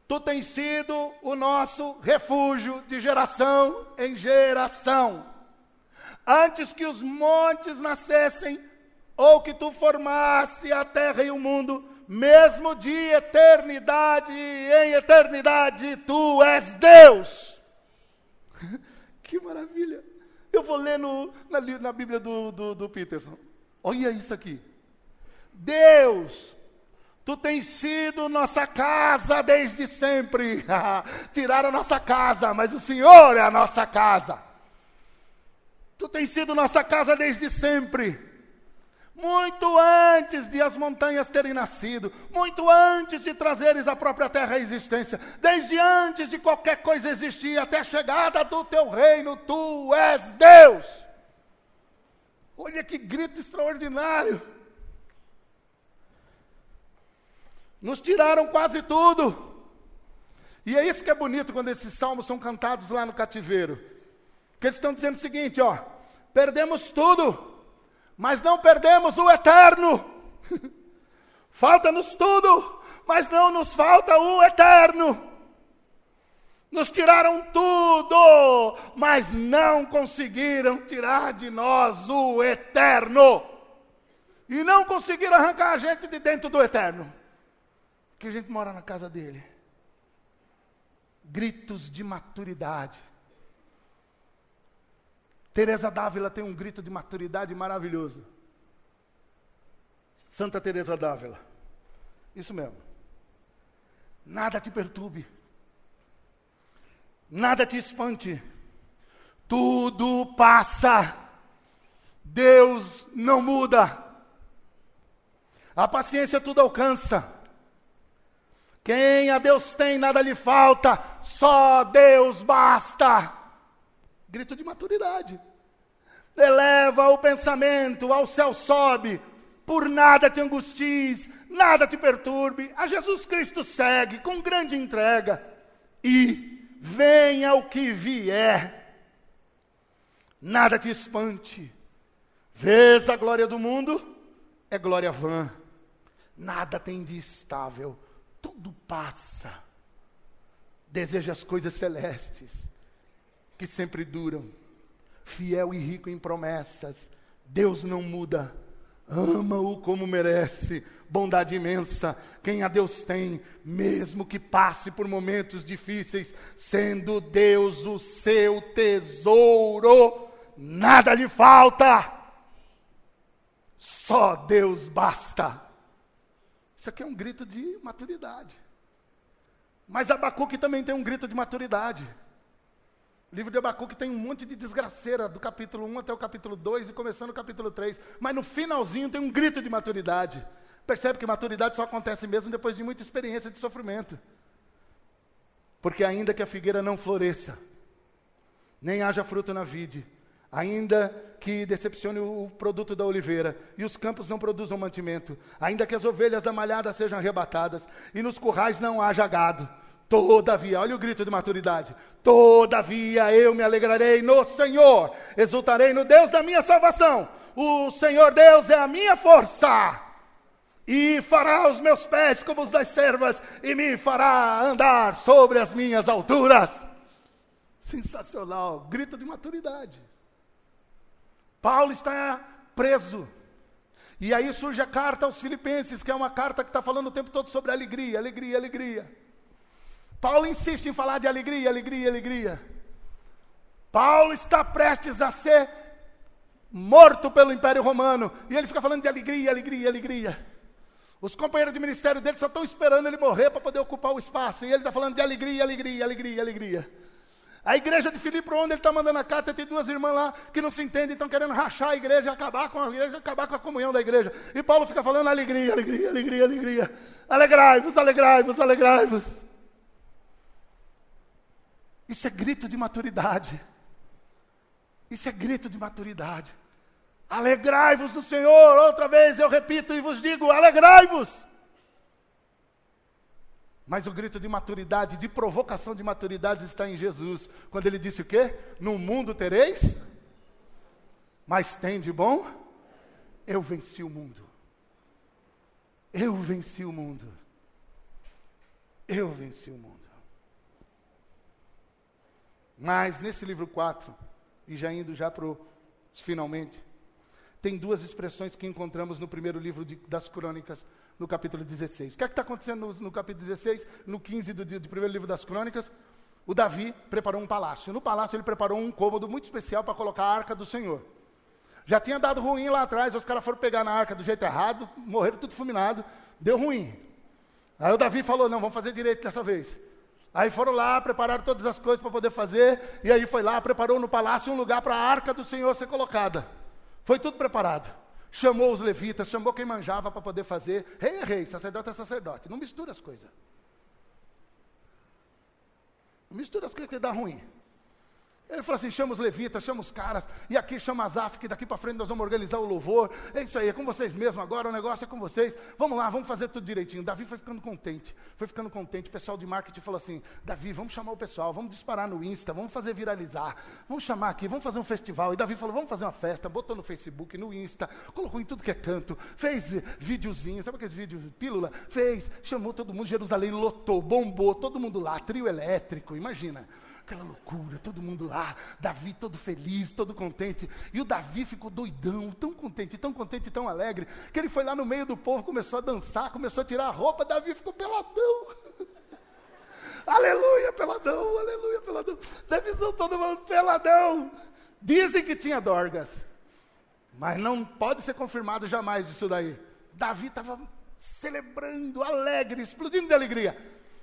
tu tens sido o nosso refúgio de geração em geração. Antes que os montes nascessem, ou que tu formasse a terra e o mundo, mesmo de eternidade em eternidade, tu és Deus. que maravilha! Eu vou ler no, na, na, Bíblia do, do, do Peterson. Olha isso aqui. Deus, tu tens sido nossa casa desde sempre. Tiraram nossa casa, mas o Senhor é a nossa casa. Tu tens sido nossa casa desde sempre muito antes de as montanhas terem nascido, muito antes de trazeres a própria terra à existência, desde antes de qualquer coisa existir, até a chegada do teu reino, tu és Deus. Olha que grito extraordinário. Nos tiraram quase tudo. E é isso que é bonito quando esses salmos são cantados lá no cativeiro. Que eles estão dizendo o seguinte, ó: perdemos tudo, mas não perdemos o eterno. Falta-nos tudo, mas não nos falta o eterno. Nos tiraram tudo, mas não conseguiram tirar de nós o eterno. E não conseguiram arrancar a gente de dentro do eterno. Que a gente mora na casa dele. Gritos de maturidade. Teresa Dávila tem um grito de maturidade maravilhoso. Santa Teresa Dávila. Isso mesmo. Nada te perturbe. Nada te espante. Tudo passa. Deus não muda. A paciência tudo alcança. Quem a Deus tem, nada lhe falta. Só Deus basta. Grito de maturidade eleva o pensamento, ao céu sobe, por nada te angusties, nada te perturbe, a Jesus Cristo segue com grande entrega, e venha o que vier, nada te espante, vês a glória do mundo, é glória vã, nada tem de estável, tudo passa, deseja as coisas celestes, que sempre duram, fiel e rico em promessas. Deus não muda. Ama-o como merece, bondade imensa. Quem a Deus tem, mesmo que passe por momentos difíceis, sendo Deus o seu tesouro, nada lhe falta. Só Deus basta. Isso aqui é um grito de maturidade. Mas Abacuque também tem um grito de maturidade. O livro de Abacuque tem um monte de desgraceira, do capítulo 1 até o capítulo 2 e começando o capítulo 3. Mas no finalzinho tem um grito de maturidade. Percebe que maturidade só acontece mesmo depois de muita experiência de sofrimento. Porque ainda que a figueira não floresça, nem haja fruto na vide, ainda que decepcione o produto da oliveira, e os campos não produzam mantimento, ainda que as ovelhas da malhada sejam arrebatadas, e nos currais não haja gado, Todavia, olha o grito de maturidade. Todavia eu me alegrarei no Senhor, exultarei no Deus da minha salvação. O Senhor Deus é a minha força, e fará os meus pés como os das servas, e me fará andar sobre as minhas alturas. Sensacional, grito de maturidade. Paulo está preso. E aí surge a carta aos Filipenses, que é uma carta que está falando o tempo todo sobre alegria, alegria, alegria. Paulo insiste em falar de alegria, alegria, alegria. Paulo está prestes a ser morto pelo Império Romano. E ele fica falando de alegria, alegria, alegria. Os companheiros de ministério dele só estão esperando ele morrer para poder ocupar o espaço. E ele está falando de alegria, alegria, alegria, alegria. A igreja de Filipe, onde ele está mandando a carta, tem duas irmãs lá que não se entendem, estão querendo rachar a igreja, acabar com a igreja, acabar com a comunhão da igreja. E Paulo fica falando alegria, alegria, alegria, alegria. Alegrai-vos, alegrai-vos, alegrai-vos. Isso é grito de maturidade. Isso é grito de maturidade. Alegrai-vos no Senhor, outra vez eu repito e vos digo: alegrai-vos. Mas o grito de maturidade, de provocação de maturidade está em Jesus, quando ele disse o quê? No mundo tereis, mas tem de bom, eu venci o mundo. Eu venci o mundo. Eu venci o mundo. Mas nesse livro 4, e já indo já para finalmente, tem duas expressões que encontramos no primeiro livro de, das crônicas, no capítulo 16. O que é está acontecendo no, no, capítulo 16? No 15 do, do primeiro livro das crônicas, o Davi preparou um palácio. No palácio ele preparou um cômodo muito especial para colocar a arca do Senhor. Já tinha dado ruim lá atrás, os caras foram pegar na arca do jeito errado, morreram tudo fulminado, deu ruim. Aí o Davi falou: não, vamos fazer direito dessa vez. Aí foram lá, prepararam todas as coisas para poder fazer, e aí foi lá, preparou no palácio um lugar para a arca do Senhor ser colocada. Foi tudo preparado. chamou os levitas, chamou quem manjava para poder fazer. Rei é rei, sacerdote é sacerdote. Não mistura as coisas. Não mistura as coisas que dá ruim. Ele falou assim: chama os levitas, chama os caras, e aqui chama as AF, que daqui para frente nós vamos organizar o louvor. É isso aí, é com vocês mesmo agora, o negócio é com vocês. Vamos lá, vamos fazer tudo direitinho. Davi foi ficando contente, foi ficando contente. O pessoal de marketing falou assim: Davi, vamos chamar o pessoal, vamos disparar no Insta, vamos fazer viralizar, vamos chamar aqui, vamos fazer um festival. E Davi falou: vamos fazer uma festa, botou no Facebook, no Insta, colocou em tudo que é canto, fez videozinho, sabe aqueles vídeos, pílula? Fez, chamou todo mundo, Jerusalém lotou, bombou, todo mundo lá, trio elétrico, imagina aquela loucura, todo mundo lá, Davi todo feliz, todo contente. E o Davi ficou doidão, tão contente, tão contente, tão alegre, que ele foi lá no meio do povo, começou a dançar, começou a tirar a roupa, Davi ficou peladão. aleluia, peladão, aleluia, peladão. Davizão todo mundo peladão. Dizem que tinha dorgas, mas não pode ser confirmado jamais isso daí. Davi estava celebrando, alegre, explodindo de alegria.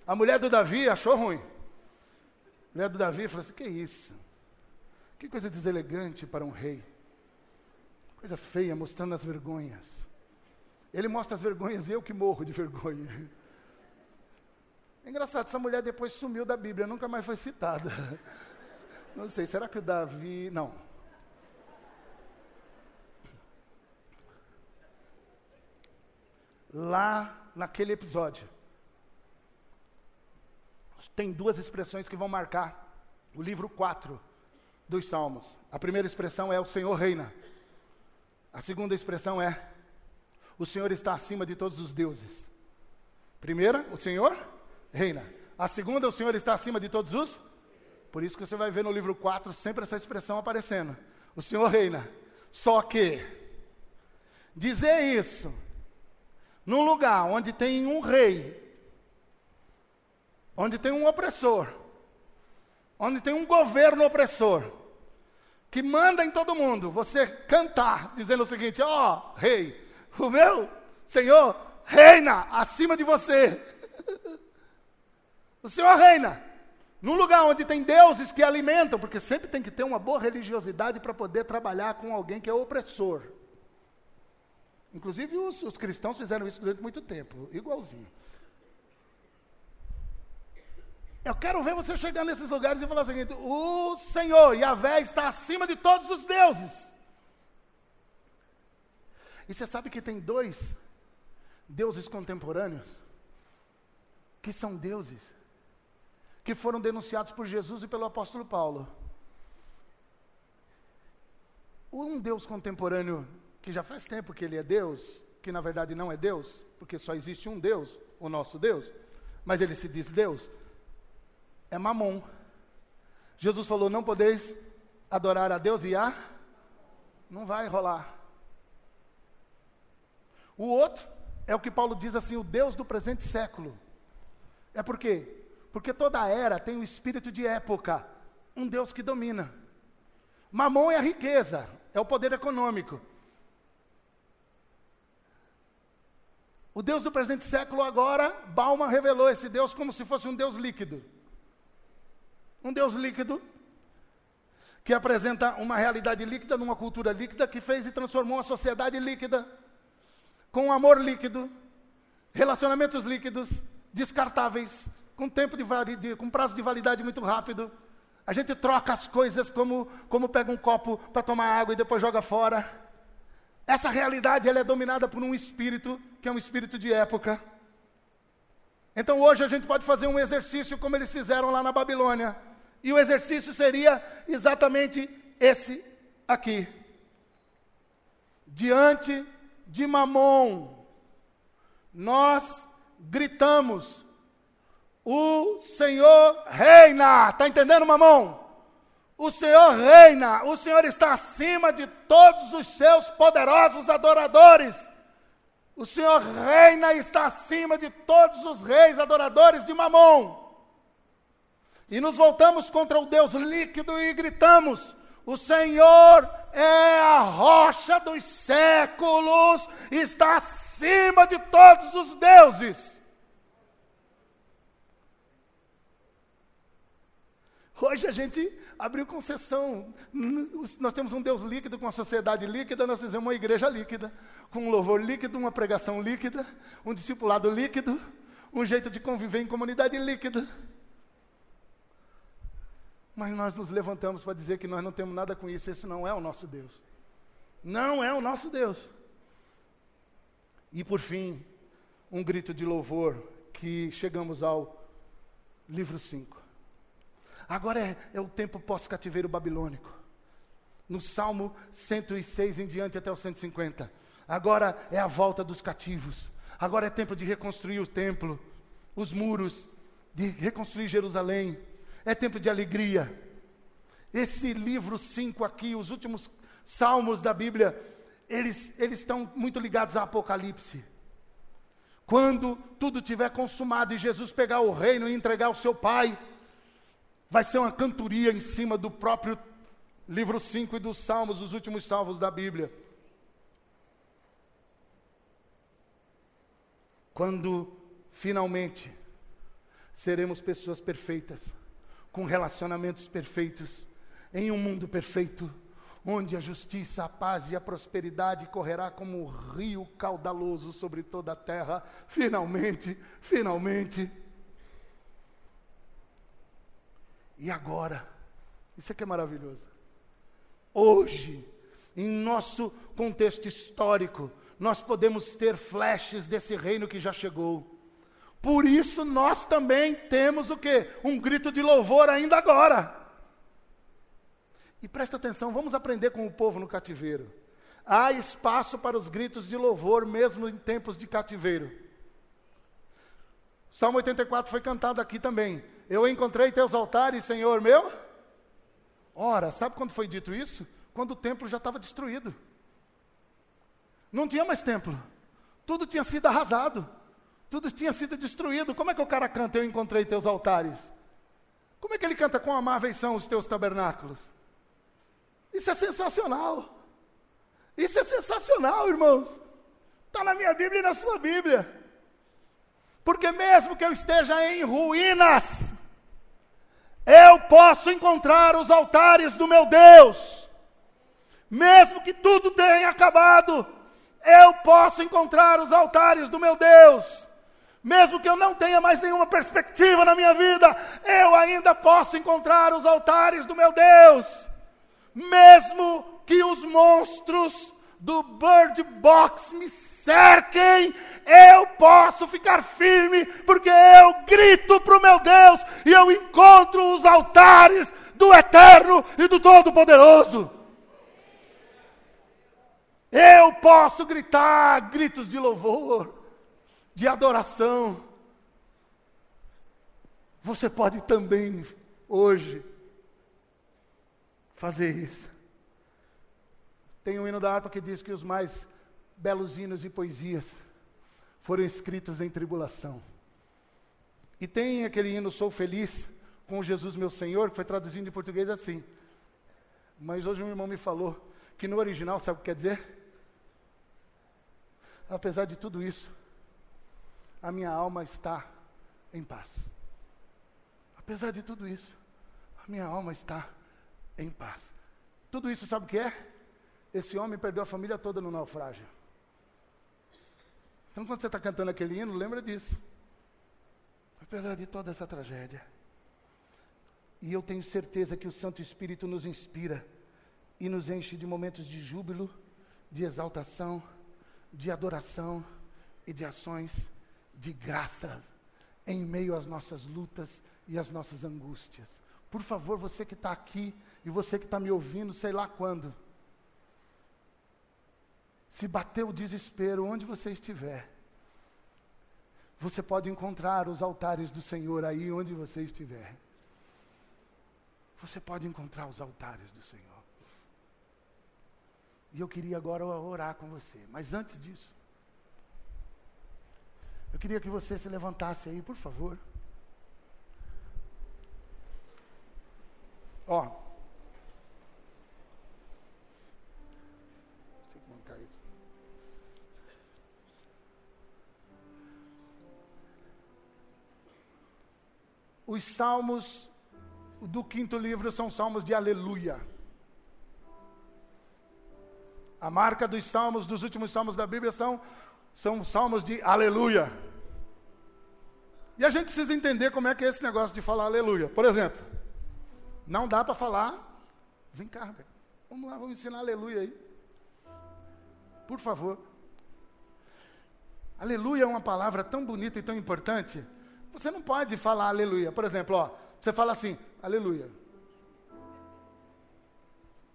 A mulher do Davi achou ruim mulher do Davi falou assim: Que isso? Que coisa deselegante para um rei. Coisa feia, mostrando as vergonhas. Ele mostra as vergonhas e eu que morro de vergonha. É engraçado, essa mulher depois sumiu da Bíblia, nunca mais foi citada. Não sei, será que o Davi. Não. Lá naquele episódio, tem duas expressões que vão marcar o livro 4 dos Salmos. A primeira expressão é o Senhor reina. A segunda expressão é o Senhor está acima de todos os deuses. Primeira, o Senhor reina. A segunda, o Senhor está acima de todos os. Por isso que você vai ver no livro 4 sempre essa expressão aparecendo. O Senhor reina. Só que dizer isso num lugar onde tem um rei onde tem um opressor, onde tem um governo opressor, que manda em todo mundo, você cantar, dizendo o seguinte: ó, oh, rei, o meu Senhor reina acima de você. o Senhor reina. Num lugar onde tem deuses que alimentam, porque sempre tem que ter uma boa religiosidade para poder trabalhar com alguém que é opressor. Inclusive os, os cristãos fizeram isso durante muito tempo, igualzinho. Eu quero ver você chegar nesses lugares e falar o seguinte: o Senhor, Yahvé, está acima de todos os deuses. E você sabe que tem dois deuses contemporâneos que são deuses que foram denunciados por Jesus e pelo apóstolo Paulo. Um Deus contemporâneo que já faz tempo que ele é Deus, que na verdade não é Deus, porque só existe um Deus, o nosso Deus, mas ele se diz Deus é mamon. Jesus falou: não podeis adorar a Deus e a. Não vai rolar. O outro é o que Paulo diz assim: o Deus do presente século. É por quê? Porque toda era tem um espírito de época, um Deus que domina. Mamon é a riqueza, é o poder econômico. O Deus do presente século agora, Bauman revelou esse Deus como se fosse um Deus líquido. Um Deus líquido, que apresenta uma realidade líquida numa cultura líquida, que fez e transformou a sociedade líquida, com amor líquido, relacionamentos líquidos, descartáveis, com tempo de, de com prazo de validade muito rápido. A gente troca as coisas como, como pega um copo para tomar água e depois joga fora. Essa realidade ela é dominada por um espírito, que é um espírito de época. Então hoje a gente pode fazer um exercício como eles fizeram lá na Babilônia. E o exercício seria exatamente esse aqui. Diante de Mamon, nós gritamos: O Senhor reina. Está entendendo, Mamon? O Senhor reina, o Senhor está acima de todos os seus poderosos adoradores. O Senhor reina e está acima de todos os reis adoradores de Mamon. E nos voltamos contra o Deus líquido e gritamos: O Senhor é a rocha dos séculos, está acima de todos os deuses. Hoje a gente abriu concessão. Nós temos um Deus líquido com a sociedade líquida, nós fizemos uma igreja líquida, com um louvor líquido, uma pregação líquida, um discipulado líquido, um jeito de conviver em comunidade líquida. Mas nós nos levantamos para dizer que nós não temos nada com isso, esse não é o nosso Deus. Não é o nosso Deus. E por fim, um grito de louvor que chegamos ao livro 5. Agora é, é o tempo pós-cativeiro babilônico. No Salmo 106 em diante até o 150. Agora é a volta dos cativos. Agora é tempo de reconstruir o templo, os muros, de reconstruir Jerusalém. É tempo de alegria. Esse livro 5 aqui, os últimos salmos da Bíblia, eles, eles estão muito ligados a Apocalipse. Quando tudo tiver consumado e Jesus pegar o reino e entregar ao seu Pai, vai ser uma cantoria em cima do próprio livro 5 e dos Salmos, os últimos salmos da Bíblia. Quando finalmente seremos pessoas perfeitas, com relacionamentos perfeitos, em um mundo perfeito, onde a justiça, a paz e a prosperidade correrá como um rio caudaloso sobre toda a terra, finalmente, finalmente. E agora, isso aqui é maravilhoso. Hoje, em nosso contexto histórico, nós podemos ter flashes desse reino que já chegou. Por isso nós também temos o quê? Um grito de louvor ainda agora. E presta atenção, vamos aprender com o povo no cativeiro. Há espaço para os gritos de louvor mesmo em tempos de cativeiro. Salmo 84 foi cantado aqui também. Eu encontrei teus altares, Senhor meu. Ora, sabe quando foi dito isso? Quando o templo já estava destruído. Não tinha mais templo. Tudo tinha sido arrasado. Tudo tinha sido destruído. Como é que o cara canta, eu encontrei teus altares? Como é que ele canta, com amáveis são os teus tabernáculos? Isso é sensacional. Isso é sensacional, irmãos. Está na minha Bíblia e na sua Bíblia. Porque mesmo que eu esteja em ruínas, eu posso encontrar os altares do meu Deus. Mesmo que tudo tenha acabado, eu posso encontrar os altares do meu Deus. Mesmo que eu não tenha mais nenhuma perspectiva na minha vida, eu ainda posso encontrar os altares do meu Deus. Mesmo que os monstros do Bird Box me cerquem, eu posso ficar firme, porque eu grito para o meu Deus e eu encontro os altares do Eterno e do Todo-Poderoso. Eu posso gritar gritos de louvor, de adoração. Você pode também, hoje, fazer isso. Tem um hino da harpa que diz que os mais belos hinos e poesias foram escritos em tribulação. E tem aquele hino Sou Feliz com Jesus meu Senhor, que foi traduzido em português assim. Mas hoje um irmão me falou que no original, sabe o que quer dizer? apesar de tudo isso, a minha alma está em paz. Apesar de tudo isso, a minha alma está em paz. Tudo isso sabe o que é? Esse homem perdeu a família toda no naufrágio. Então, quando você está cantando aquele hino, lembra disso. Apesar de toda essa tragédia. E eu tenho certeza que o Santo Espírito nos inspira e nos enche de momentos de júbilo, de exaltação de adoração e de ações de graças em meio às nossas lutas e às nossas angústias. Por favor, você que está aqui e você que está me ouvindo, sei lá quando, se bater o desespero onde você estiver, você pode encontrar os altares do Senhor aí onde você estiver. Você pode encontrar os altares do Senhor. E eu queria agora orar com você. Mas antes disso, eu queria que você se levantasse aí, por favor. Ó. Os salmos do quinto livro são salmos de aleluia. A marca dos salmos, dos últimos salmos da Bíblia, são, são salmos de aleluia. E a gente precisa entender como é que é esse negócio de falar aleluia. Por exemplo, não dá para falar. Vem cá, vamos lá, vamos ensinar aleluia aí. Por favor. Aleluia é uma palavra tão bonita e tão importante. Você não pode falar aleluia. Por exemplo, ó, você fala assim, aleluia.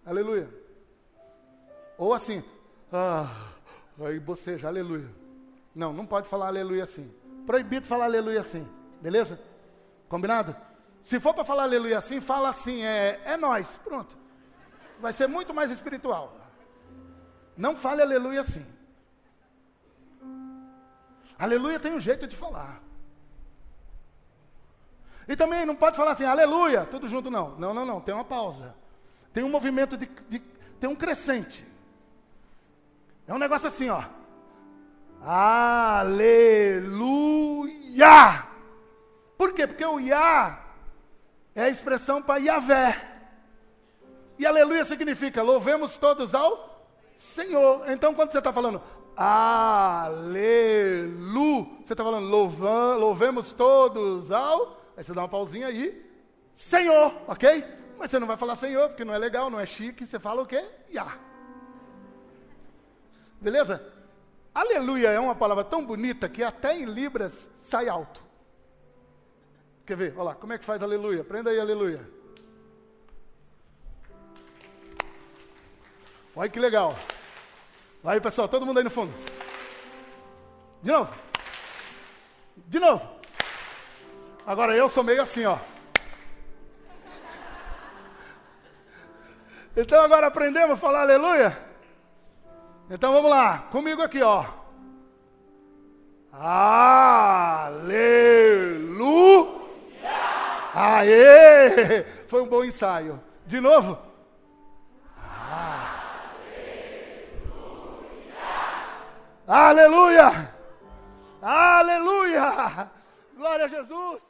Aleluia. Ou assim, ah, aí boceja, aleluia. Não, não pode falar aleluia assim. Proibido falar aleluia assim. Beleza? Combinado? Se for para falar aleluia assim, fala assim, é, é nós. Pronto. Vai ser muito mais espiritual. Não fale aleluia assim. Aleluia tem um jeito de falar. E também não pode falar assim, aleluia, tudo junto, não. Não, não, não, tem uma pausa. Tem um movimento de, de tem um crescente. É um negócio assim, ó. Aleluia! Por quê? Porque o Yah é a expressão para Yahvé. E aleluia significa louvemos todos ao Senhor. Então, quando você está falando Aleluia. Você está falando, louvam, louvemos todos ao. Aí você dá uma pausinha aí. Senhor, ok? Mas você não vai falar Senhor, porque não é legal, não é chique. Você fala o quê? Ya. Beleza? Aleluia é uma palavra tão bonita que até em Libras sai alto. Quer ver? Olha lá, como é que faz aleluia? Prenda aí, aleluia. Olha que legal. Aí, pessoal, todo mundo aí no fundo. De novo. De novo. Agora eu sou meio assim, ó. Então agora aprendemos a falar aleluia? Então vamos lá, comigo aqui, ó. Aleluia! Aê! Foi um bom ensaio. De novo. Aleluia! Aleluia! Glória a Jesus!